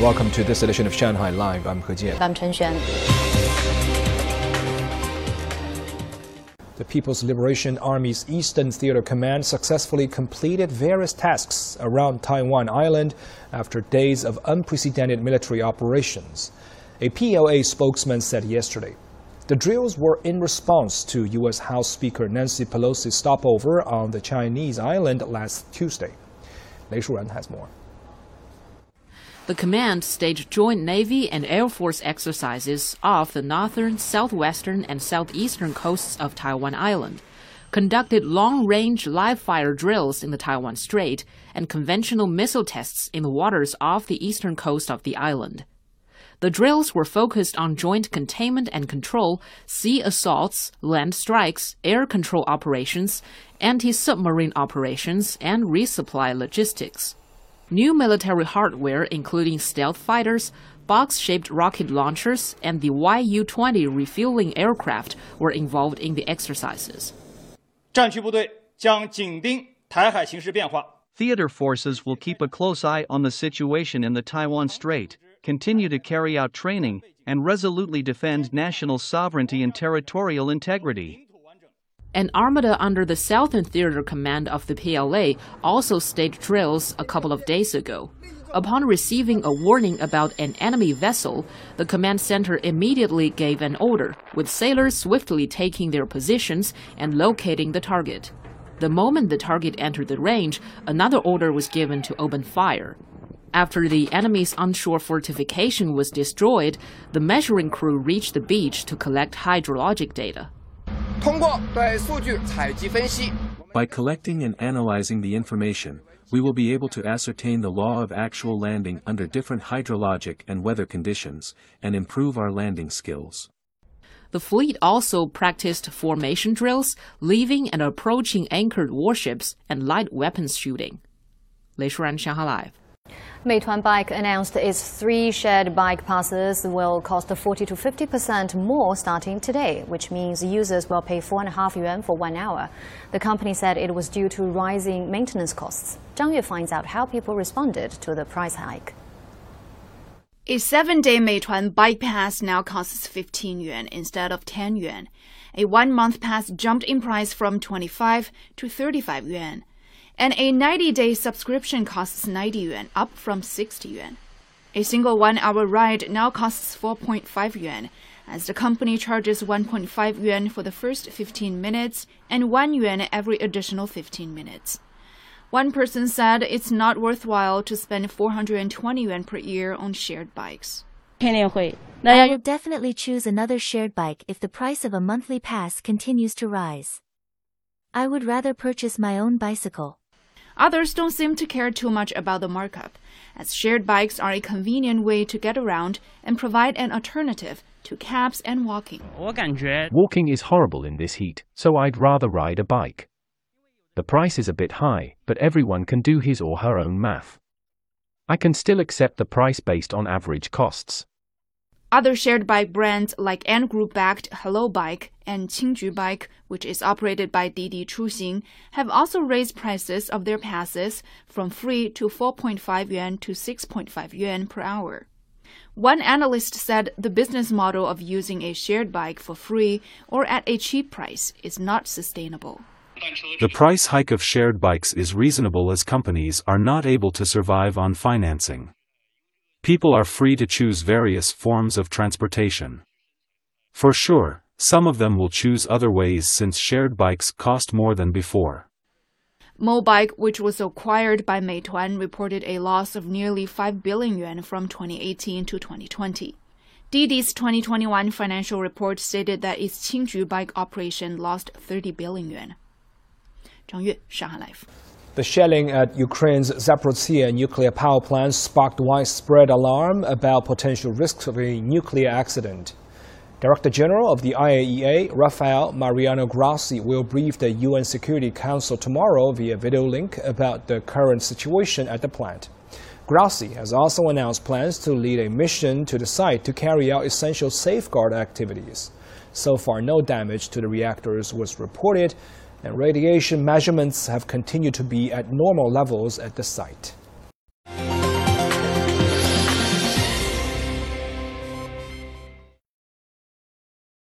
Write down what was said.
Welcome to this edition of Shanghai Live. I'm He Jian. I'm Chen Xuan. The People's Liberation Army's Eastern Theater Command successfully completed various tasks around Taiwan Island after days of unprecedented military operations. A PLA spokesman said yesterday. The drills were in response to U.S. House Speaker Nancy Pelosi's stopover on the Chinese island last Tuesday. Lei Shuran has more. The command staged joint Navy and Air Force exercises off the northern, southwestern, and southeastern coasts of Taiwan Island, conducted long-range live-fire drills in the Taiwan Strait, and conventional missile tests in the waters off the eastern coast of the island. The drills were focused on joint containment and control, sea assaults, land strikes, air control operations, anti-submarine operations, and resupply logistics. New military hardware, including stealth fighters, box shaped rocket launchers, and the Yu 20 refueling aircraft, were involved in the exercises. Theater forces will keep a close eye on the situation in the Taiwan Strait, continue to carry out training, and resolutely defend national sovereignty and territorial integrity. An armada under the Southern Theater Command of the PLA also staged drills a couple of days ago. Upon receiving a warning about an enemy vessel, the command center immediately gave an order, with sailors swiftly taking their positions and locating the target. The moment the target entered the range, another order was given to open fire. After the enemy's onshore fortification was destroyed, the measuring crew reached the beach to collect hydrologic data. By collecting and analyzing the information, we will be able to ascertain the law of actual landing under different hydrologic and weather conditions, and improve our landing skills. The fleet also practiced formation drills, leaving and approaching anchored warships, and light weapons shooting. Lei Shuran, Shanghai Live. Meituan Bike announced its three shared bike passes will cost 40 to 50% more starting today, which means users will pay 4.5 yuan for one hour. The company said it was due to rising maintenance costs. Zhang Yue finds out how people responded to the price hike. A seven-day Meituan bike pass now costs 15 yuan instead of 10 yuan. A one-month pass jumped in price from 25 to 35 yuan and a 90-day subscription costs 90 yuan, up from 60 yuan. A single one-hour ride now costs 4.5 yuan, as the company charges 1.5 yuan for the first 15 minutes and 1 yuan every additional 15 minutes. One person said it's not worthwhile to spend 420 yuan per year on shared bikes. I will definitely choose another shared bike if the price of a monthly pass continues to rise. I would rather purchase my own bicycle. Others don't seem to care too much about the markup, as shared bikes are a convenient way to get around and provide an alternative to cabs and walking. Walking is horrible in this heat, so I'd rather ride a bike. The price is a bit high, but everyone can do his or her own math. I can still accept the price based on average costs. Other shared bike brands like Ant Group backed Hello Bike and Qingju Bike, which is operated by Didi Chuxing, have also raised prices of their passes from free to 4.5 yuan to 6.5 yuan per hour. One analyst said the business model of using a shared bike for free or at a cheap price is not sustainable. The price hike of shared bikes is reasonable as companies are not able to survive on financing. People are free to choose various forms of transportation. For sure, some of them will choose other ways since shared bikes cost more than before. Mobike, which was acquired by Meituan, reported a loss of nearly 5 billion yuan from 2018 to 2020. Didi's 2021 financial report stated that its Qingju bike operation lost 30 billion yuan. Zhang Yue, Shanghai Live. The shelling at Ukraine's Zaporizhzhia nuclear power plant sparked widespread alarm about potential risks of a nuclear accident. Director General of the IAEA, Rafael Mariano Grossi, will brief the UN Security Council tomorrow via video link about the current situation at the plant. Grossi has also announced plans to lead a mission to the site to carry out essential safeguard activities. So far, no damage to the reactors was reported, and radiation measurements have continued to be at normal levels at the site.